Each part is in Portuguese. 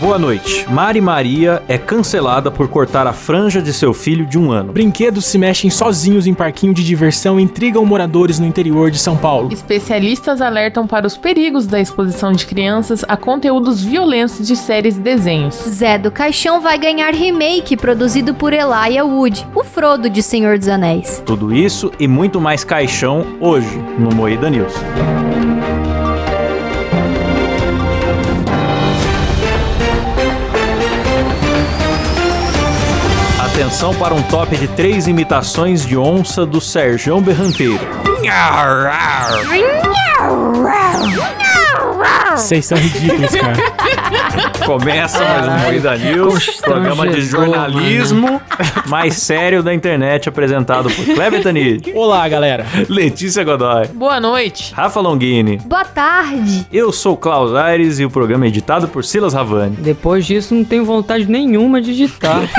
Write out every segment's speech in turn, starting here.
Boa noite. Mari Maria é cancelada por cortar a franja de seu filho de um ano. Brinquedos se mexem sozinhos em parquinho de diversão e intrigam moradores no interior de São Paulo. Especialistas alertam para os perigos da exposição de crianças a conteúdos violentos de séries e desenhos. Zé do Caixão vai ganhar remake produzido por Elijah Wood, o Frodo de Senhor dos Anéis. Tudo isso e muito mais caixão hoje no Moída News. Atenção para um top de três imitações de onça do Serjão Berranteiro. Vocês são ridículos, cara. Começa mais um Moída News, programa de jornalismo mais sério da internet, apresentado por Kleber Tanid, Olá, galera. Letícia Godoy, Boa noite. Rafa Longini. Boa tarde! Eu sou Klaus Aires e o programa é editado por Silas Ravani. Depois disso, não tenho vontade nenhuma de digitar.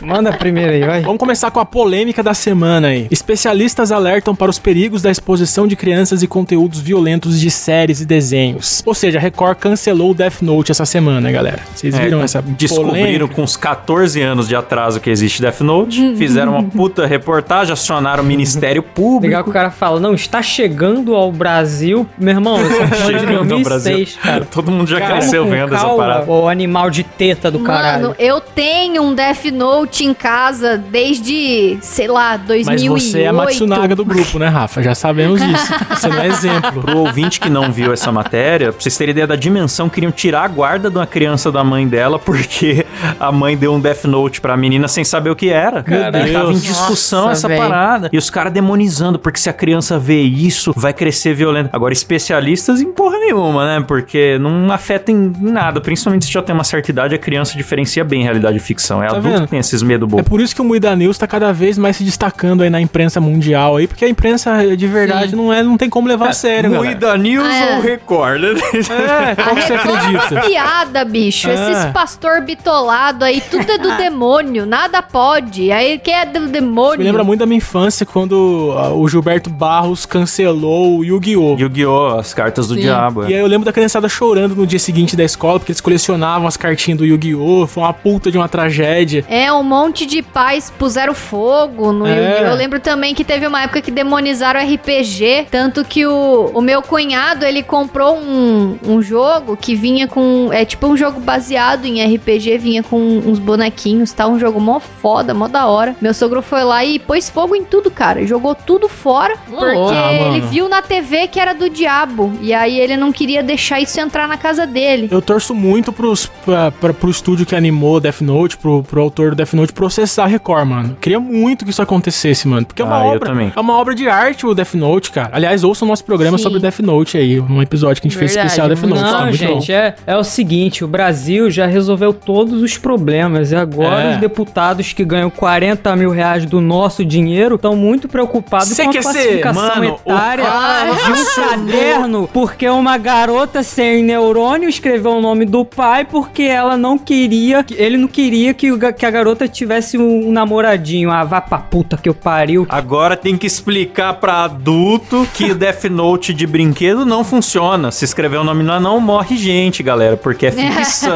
Manda a primeira aí, vai. Vamos começar com a polêmica da semana aí. Especialistas alertam para os perigos da exposição de crianças e conteúdos violentos de séries e desenhos. Ou seja, a Record cancelou o Death Note essa semana, galera. Vocês viram É, essa Descobriram polêmica? com uns 14 anos de atraso que existe Death Note, fizeram uma puta reportagem, acionaram o Ministério Público. Legal que o cara fala, não, está chegando ao Brasil. Meu irmão, é Chegando ao 2006, cara. Todo mundo já cresceu vendo essa calma, parada. O animal de teta do caralho. Mano, eu tenho um Death Note em casa desde, sei lá, Mas 2008. você é a Matsunaga do grupo, né, Rafa? Já sabemos disso. Você não é exemplo. Pro ouvinte que não viu essa matéria, pra vocês terem ideia da dimensão, queriam tirar a guarda de uma criança da mãe dela porque a mãe deu um Death Note pra menina sem saber o que era. Meu E Tava em discussão Nossa, essa véi. parada. E os caras demonizando, porque se a criança vê isso, vai crescer violento. Agora, especialistas em porra nenhuma, né? Porque não afeta em nada. Principalmente se já tem uma certa idade, a criança diferencia bem realidade e ficção. É Tá adulto vendo? que tem esses medo É bobo. por isso que o Muida News tá cada vez mais se destacando aí na imprensa mundial aí, porque a imprensa de verdade não, é, não tem como levar a sério, galera. Moída News É. ou Record? É, qual que você acredita? Piada, bicho. É. Esses pastor bitolado aí, tudo é do demônio, nada pode. Aí que é do demônio. Me lembra muito da minha infância quando ah, o Gilberto Barros cancelou o Yu-Gi-Oh! Yu-Gi-Oh! As cartas do Sim. diabo. é. E aí eu lembro da criançada chorando no dia seguinte da escola, porque eles colecionavam as cartinhas do Yu-Gi-Oh! Foi uma puta de uma tragédia. É, um monte de pais puseram fogo no É. Eu lembro também que teve uma época que demonizaram RPG, tanto que o, o meu cunhado, ele comprou um, um jogo que vinha com... É tipo um jogo baseado em RPG, vinha com uns bonequinhos, tá? Um jogo mó foda, mó da hora. Meu sogro foi lá e pôs fogo em tudo, cara. Jogou tudo fora, porque Ah, ele viu na TV que era do diabo. E aí ele não queria deixar isso entrar na casa dele. Eu torço muito pros, pra, pra, pro estúdio que animou Death Note, pro, pro autor do Death Note, processar a Record, mano. Queria muito que isso acontecesse, mano. Porque é uma Ah, eu obra. também. É uma obra de arte o Death Note, cara. Aliás, ouça o nosso programa Sim. sobre Death Note aí, um episódio que a gente fez Verdade, especial Death Note. tá Não, bom. gente, é, é o seguinte, o Brasil já resolveu todos os problemas e agora É. os deputados que ganham 40 mil reais do nosso dinheiro estão muito preocupados Cê com a classificação mano, etária de um caderno porque uma garota sem neurônio escreveu o nome do pai porque ela não queria, que- ele não queria que, que a garota tivesse um, namoradinho. Ah, vá pra puta que eu pariu. Agora tem que explicar pra adulto que o Death Note de brinquedo não funciona. Se escrever o nome lá, não morre gente, galera, porque é ficção.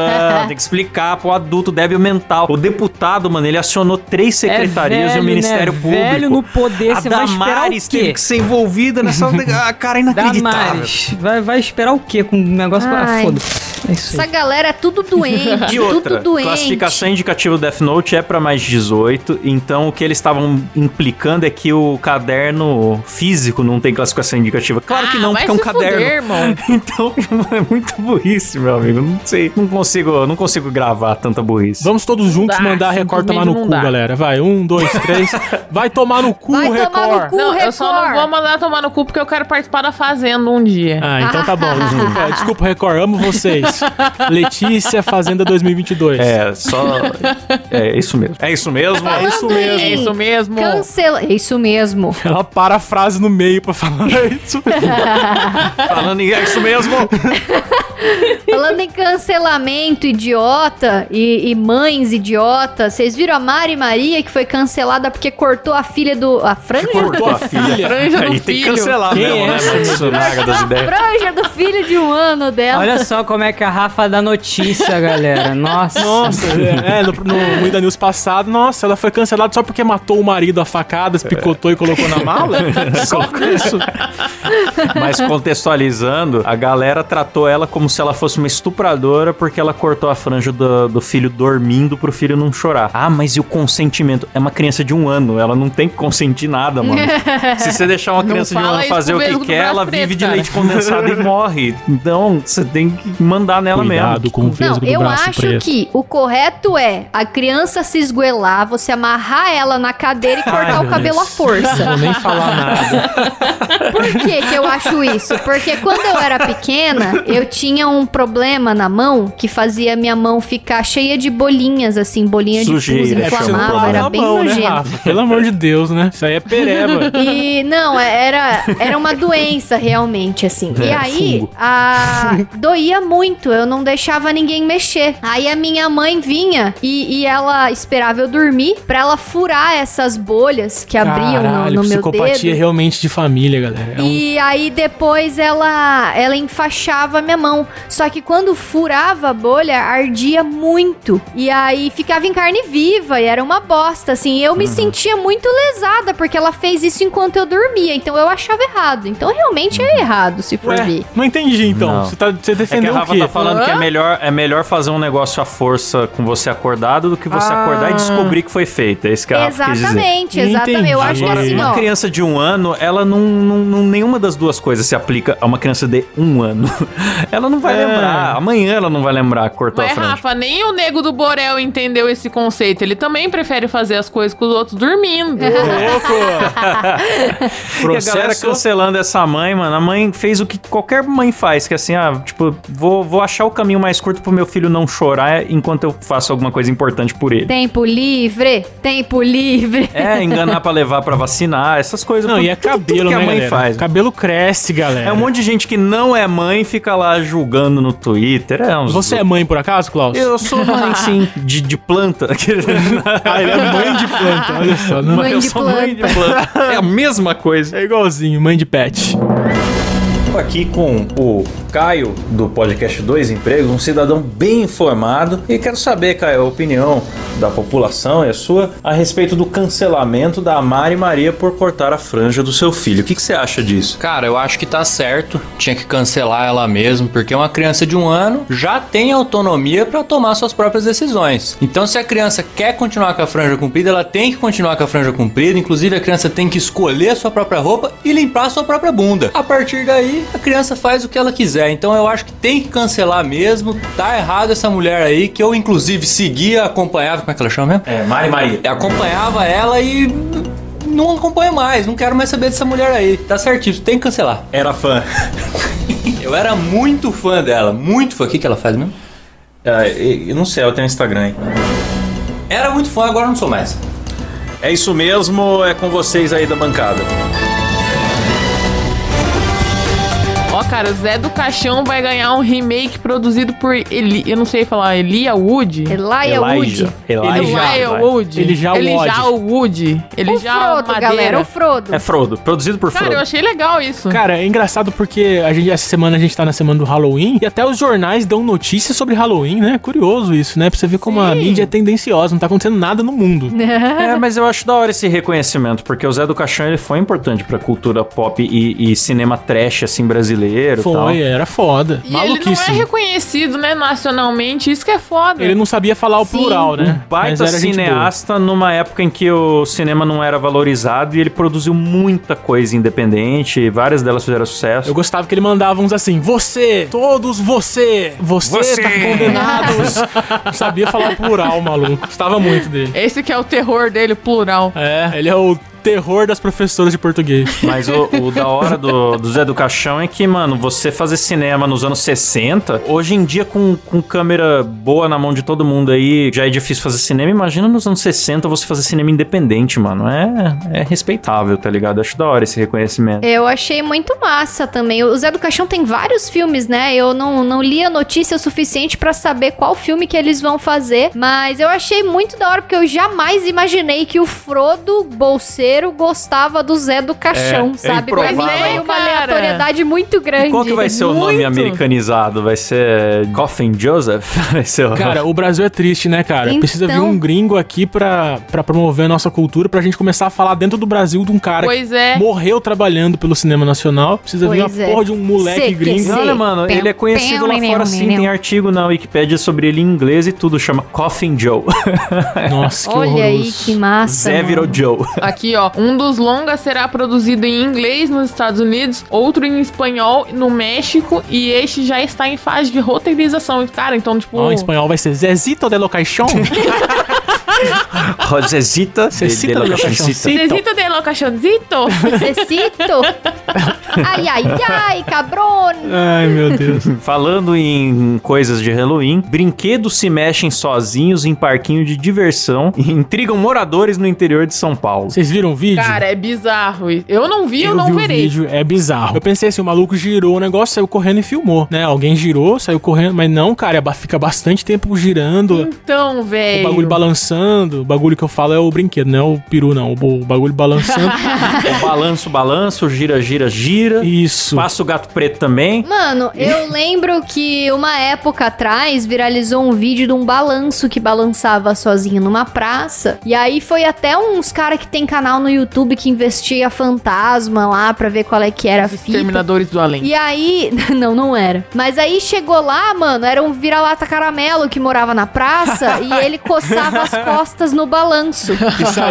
tem que explicar pro adulto débil mental. O deputado, mano, ele acionou três secretarias é velho, e o Ministério né? Público. Velho no poder, a você vai esperar o Damares quê? teve que ser envolvida nessa. ah, cara, inacreditável. Damares, vai, vai esperar o quê com um negócio Ai. foda-se. É Essa galera é tudo doente, E outra, tudo doente. classificação indicativa do Death Note é pra mais de 18, então o que eles estavam implicando é que o caderno físico não tem classificação indicativa. Claro que Ah, não, vai porque é um caderno. fuder, irmão. Então é muito burrice, meu amigo. Não sei, não consigo, não consigo gravar tanta burrice. Vamos todos juntos dá, mandar a Record tomar no cu, não dá. galera. Vai, um, dois, três. Vai tomar no cu, Vai Record. tomar no cu. Não, eu só não Record. vou mandar tomar no cu porque eu quero participar da Fazenda um dia. Ah, então tá bom. Desculpa, desculpa, Record. Amo vocês. Letícia Fazenda 2022. É, só. É isso mesmo. É isso mesmo. É isso mesmo. É isso mesmo. Cancela. É isso mesmo. Ela para a frase no meio pra falar é isso. Falando em é isso mesmo. Falando em cancelamento idiota e, e mães idiotas, vocês viram a Mari Maria que foi cancelada porque cortou a filha do. A franja? Cortou a filha. Franja do Aí tem que filho. cancelar Quem mesmo, é né? Matsunaga das A ideias. franja do filho de um ano dela. Olha só como é que a Rafa dá notícia, galera. Nossa. Nossa, é, no, no Muita News passado, nossa, ela foi cancelada só porque matou o marido a facadas, picotou e colocou na mala? só por isso. Mas contextualizando, a galera tratou ela como se ela fosse uma estupradora porque ela cortou a franja do, do filho dormindo pro filho não chorar. Ah, mas e o consentimento? É uma criança de um ano, ela não tem que consentir nada, mano. se você deixar uma criança de um ano fazer o que quer, ela preto, vive de cara. leite condensado e morre. Então, você tem que mandar nela Cuidado mesmo. com o Não, eu braço acho preto. que o correto é a criança se esguelar, você amarrar ela na cadeira e cortar Ai, o cabelo à Deus. força. Não vou nem falar nada. Por que que eu acho isso? Porque quando eu era pequena, eu tinha um problema na mão que fazia minha mão ficar cheia de bolinhas, assim, bolinha de pus, Sujeira, é você não inflamava, era bem mão, né, nojento. Rafa? Pelo amor de Deus, né? Isso aí é pereba. E não, é, era, era uma doença realmente, assim. e É, aí, fungo. a, doía muito, eu não deixava ninguém mexer. Aí a minha mãe vinha e, e ela esperava eu dormir pra ela furar essas bolhas que abriam no, Caralho, no meu psicopatia é dedo. realmente de família, galera. É um- E aí depois ela ela enfaixava a minha mão. Só que quando furava a bolha, ardia muito. E aí ficava em carne viva e era uma bosta, assim. Eu me Uhum. sentia muito lesada porque ela fez isso enquanto eu dormia. Então eu achava errado. Então realmente é errado, se for Ué, ver. não entendi então. Não. Você, tá, você É que defendeu a o Rafa quê? tá falando que é melhor, é melhor fazer um negócio à força com você acordado do que você Ah. Acordar e descobrir que foi feito. É isso que a Rafa quis dizer. Exatamente, exatamente. Eu acho que Agora, assim, uma ó. criança de um ano, ela não, não, não- Nenhuma das duas coisas se aplica a uma criança de um ano. Ela não vai É. lembrar. Amanhã ela não vai lembrar que cortou Mas, a franja. Rafa, nem o nego do Borel entendeu esse conceito. Ele também prefere fazer as coisas com os outros dormindo. Louco! A galera Processo. cancelando essa mãe, mano. A mãe fez o que qualquer mãe faz, que é assim, ah, tipo, vou, vou achar o caminho mais curto pro meu filho não chorar enquanto eu faço alguma coisa importante por ele. Tempo livre, tempo livre. É, enganar pra levar pra vacinar, essas coisas. Não, Tudo- e é tudo- tudo cabelo, que a né, mãe galera? faz. Cabelo cresce, galera. É um monte de gente que não é mãe fica lá julgando no Twitter. É uns... Você é mãe, por acaso, Klaus? Eu sou mãe, sim, de, de planta. Ah, ele é mãe de planta, olha só. Não... Mãe eu de sou mãe de planta. É a mesma coisa. É igualzinho, mãe de pet. Tô aqui com o Caio do podcast Dois Empregos, um cidadão bem informado. E quero saber, Caio, a opinião da população e a sua a respeito do cancelamento da Mari Maria por cortar a franja do seu filho. O que, que você acha disso? Cara, eu acho que tá certo. Tinha que cancelar ela mesmo, porque uma criança de um ano já tem autonomia pra tomar suas próprias decisões. Então, se a criança quer continuar com a franja comprida, ela tem que continuar com a franja comprida. Inclusive, a criança tem que escolher a sua própria roupa e limpar a sua própria bunda. A partir daí, a criança faz o que ela quiser. Então, eu acho que tem que cancelar mesmo. Tá errado essa mulher aí, que eu, inclusive, seguia, acompanhava. Como é que ela chama mesmo? É, Mari Maria. acompanhava ela e não acompanho mais, não quero mais saber dessa mulher aí. Tá certíssimo, tem que cancelar. Era fã. Eu era muito fã dela, muito fã. O que, que ela faz mesmo? É, eu não sei, ela tem um Instagram aí. Era muito fã, agora não sou mais. É isso mesmo, é com vocês aí da bancada. Ó, cara, Zé do Caixão vai ganhar um remake produzido por Eli... Eu não sei falar, Elia Wood? Elijah Wood. Vai. Wood. Elijah Wood. Elijah Wood. O Frodo, Madeira. galera, o Frodo. É Frodo, produzido por Cara, Frodo. eu achei legal isso. Cara, é engraçado porque a gente, essa semana a gente tá na semana do Halloween e até os jornais dão notícias sobre Halloween, né? Curioso isso, né? Pra você ver como a Sim. mídia é tendenciosa, não tá acontecendo nada no mundo. É, mas eu acho da hora esse reconhecimento, porque o Zé do Caixão ele foi importante pra cultura pop e, e cinema trash, assim, brasileiro tal. Foi, era foda. E ele não é reconhecido, né, nacionalmente. Isso que é foda. Ele não sabia falar o Sim. plural, né? Um baita cineasta numa época em que o cinema não era valorizado e ele produziu muita coisa independente, e várias delas fizeram sucesso. Eu gostava que ele mandava uns assim, você, todos você, você, Você. tá condenados. Não sabia falar plural, maluco. Gostava muito dele. Esse que é o terror dele, plural. É, ele é o terror das professoras de português. Mas o, o da hora do, do Zé do Caixão é que, mano, você fazer cinema nos anos 60, hoje em dia com, com câmera boa na mão de todo mundo aí, já é difícil fazer cinema. Imagina nos anos 60 você fazer cinema independente, mano. É, é respeitável, tá ligado? Acho da hora esse reconhecimento. Eu achei muito massa também. O Zé do Caixão tem vários filmes, né? Eu não, não li a notícia o suficiente pra saber qual filme que eles vão fazer, mas eu achei muito da hora porque eu jamais imaginei que o Frodo Bolseiro gostava do Zé do Caixão, É, é sabe? Pra mim foi uma Cara. aleatoriedade muito grande. Qual que vai ser o nome Muito. americanizado? Vai ser Coffin Joseph? Vai ser o... Cara, o Brasil é triste, né, cara? Então- Precisa vir um gringo aqui pra, pra promover a nossa cultura, pra gente começar a falar dentro do Brasil de um cara Pois que é. morreu trabalhando pelo cinema nacional. Precisa vir Pois uma é. porra de um moleque CQC. gringo. Olha, mano, ele é conhecido lá fora sim. Tem artigo na Wikipédia sobre ele em inglês e tudo. Chama Coffin Joe. Nossa, que Olha aí horroroso. que massa. Zé mano. virou Joe. Aqui, ó. Um dos longas será produzido em inglês nos Estados Unidos, outro em espanhol no México, e este já está em fase de roteirização. Cara, então, tipo. Ó, em espanhol vai ser Zezito de lo Caixão. Rosezita. Cecita de-. Cachancita. Necesito de lo cachonzito. Necesito. ai, ai, ai, cabrón. Ai, meu Deus. Falando em coisas de Halloween, brinquedos se mexem sozinhos em parquinho de diversão e intrigam moradores no interior de São Paulo. Vocês viram o vídeo? Cara, é bizarro. Eu não vi, eu, não vi verei. o vídeo, é bizarro. Eu pensei assim, o maluco girou o negócio, saiu correndo e filmou, né? Alguém girou, saiu correndo, mas não, cara, é fica bastante tempo girando, Então, o velho. bagulho balançando. O bagulho que eu falo é o brinquedo, não é o peru, não. O, bagulho balançando. O balanço, balanço, gira, gira, gira. Isso. Passa o gato preto também. Mano, eu lembro que uma época atrás viralizou um vídeo de um balanço que balançava sozinho numa praça. E aí foi até uns cara que tem canal no YouTube que investiga fantasma lá pra ver qual é que era a Os fita. Exterminadores do Além. E aí, não, não era. Mas aí chegou lá, mano, era um vira-lata caramelo que morava na praça e ele coçava as costas no balanço.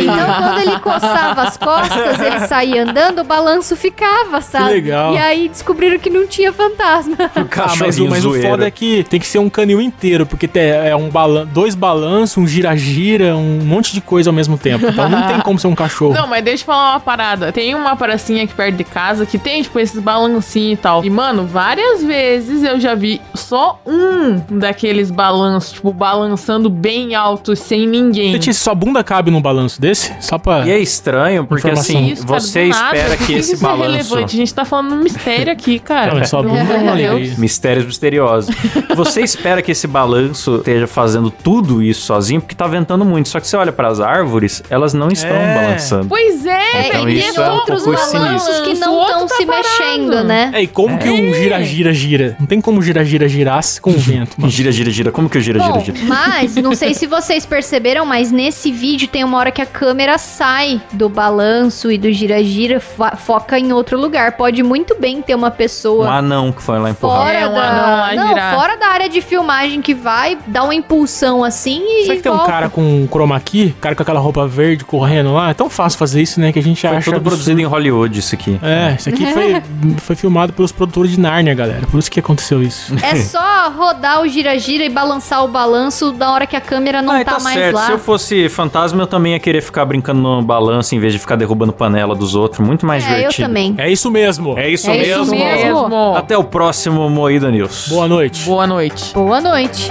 Então, quando ele coçava as costas, ele saía andando, o balanço ficava, sabe? legal. E aí descobriram que não tinha fantasma. O Ah, mas, o, mas o foda é que tem que ser um canil inteiro, porque tem, é um balan dois balanços, um gira-gira, um monte de coisa ao mesmo tempo. Então não tem como ser um cachorro. Não, mas deixa eu falar uma parada. Tem uma pracinha aqui perto de casa que tem, tipo, esses balancinhos e tal. E, mano, várias vezes eu já vi só um daqueles balanços, tipo, balançando bem alto, sem ninguém. Letícia, sua bunda cabe num balanço desse? Só pra. E é estranho, porque Informação. assim, Isso, cara, você nada. espera Por que esse isso é balanço. relevante? A gente tá falando um mistério aqui, cara. Não, é só bunda é uma alegria. Mistérios misteriosos. Você espera que esse balanço esteja fazendo tudo isso sozinho, porque tá ventando muito. Só que você olha para as árvores, elas não estão É. balançando. Pois é, Então e isso é um outros pouco balanços sinistro. que não estão tá se parado. mexendo, né? É, e como que um gira-gira gira? Não tem como gira-gira girasse com o vento, mano. Gira, gira, gira. Como que o gira, gira, Bom, gira? mas não sei se vocês perceberam, mas nesse vídeo tem uma hora que a câmera sai do balanço e do gira-gira, fo- foca em outro lugar. Pode muito bem ter uma Um pessoa anão que foi lá empurrar. fora É, um da anão lá não, girar. fora da área de filmagem que vai dar uma impulsão assim e Será que tem um volta. cara com um chroma key? Um cara com aquela roupa verde correndo lá? É tão fácil fazer isso, né? Que a gente Foi acha. tudo absurdo. produzido em Hollywood, isso aqui. É, isso aqui foi, foi filmado pelos produtores de Nárnia, galera. Por isso que aconteceu isso. É só rodar o gira-gira e balançar o balanço da hora que a câmera não Ah, tá, mais certo. lá. Se eu fosse fantasma, eu também ia querer ficar brincando no balanço em vez de ficar derrubando panela dos outros. Muito mais É, eu divertido. também. É isso mesmo. É isso É mesmo. isso mesmo. mesmo. Até o próximo Moída News. Boa noite. Boa noite. Boa noite.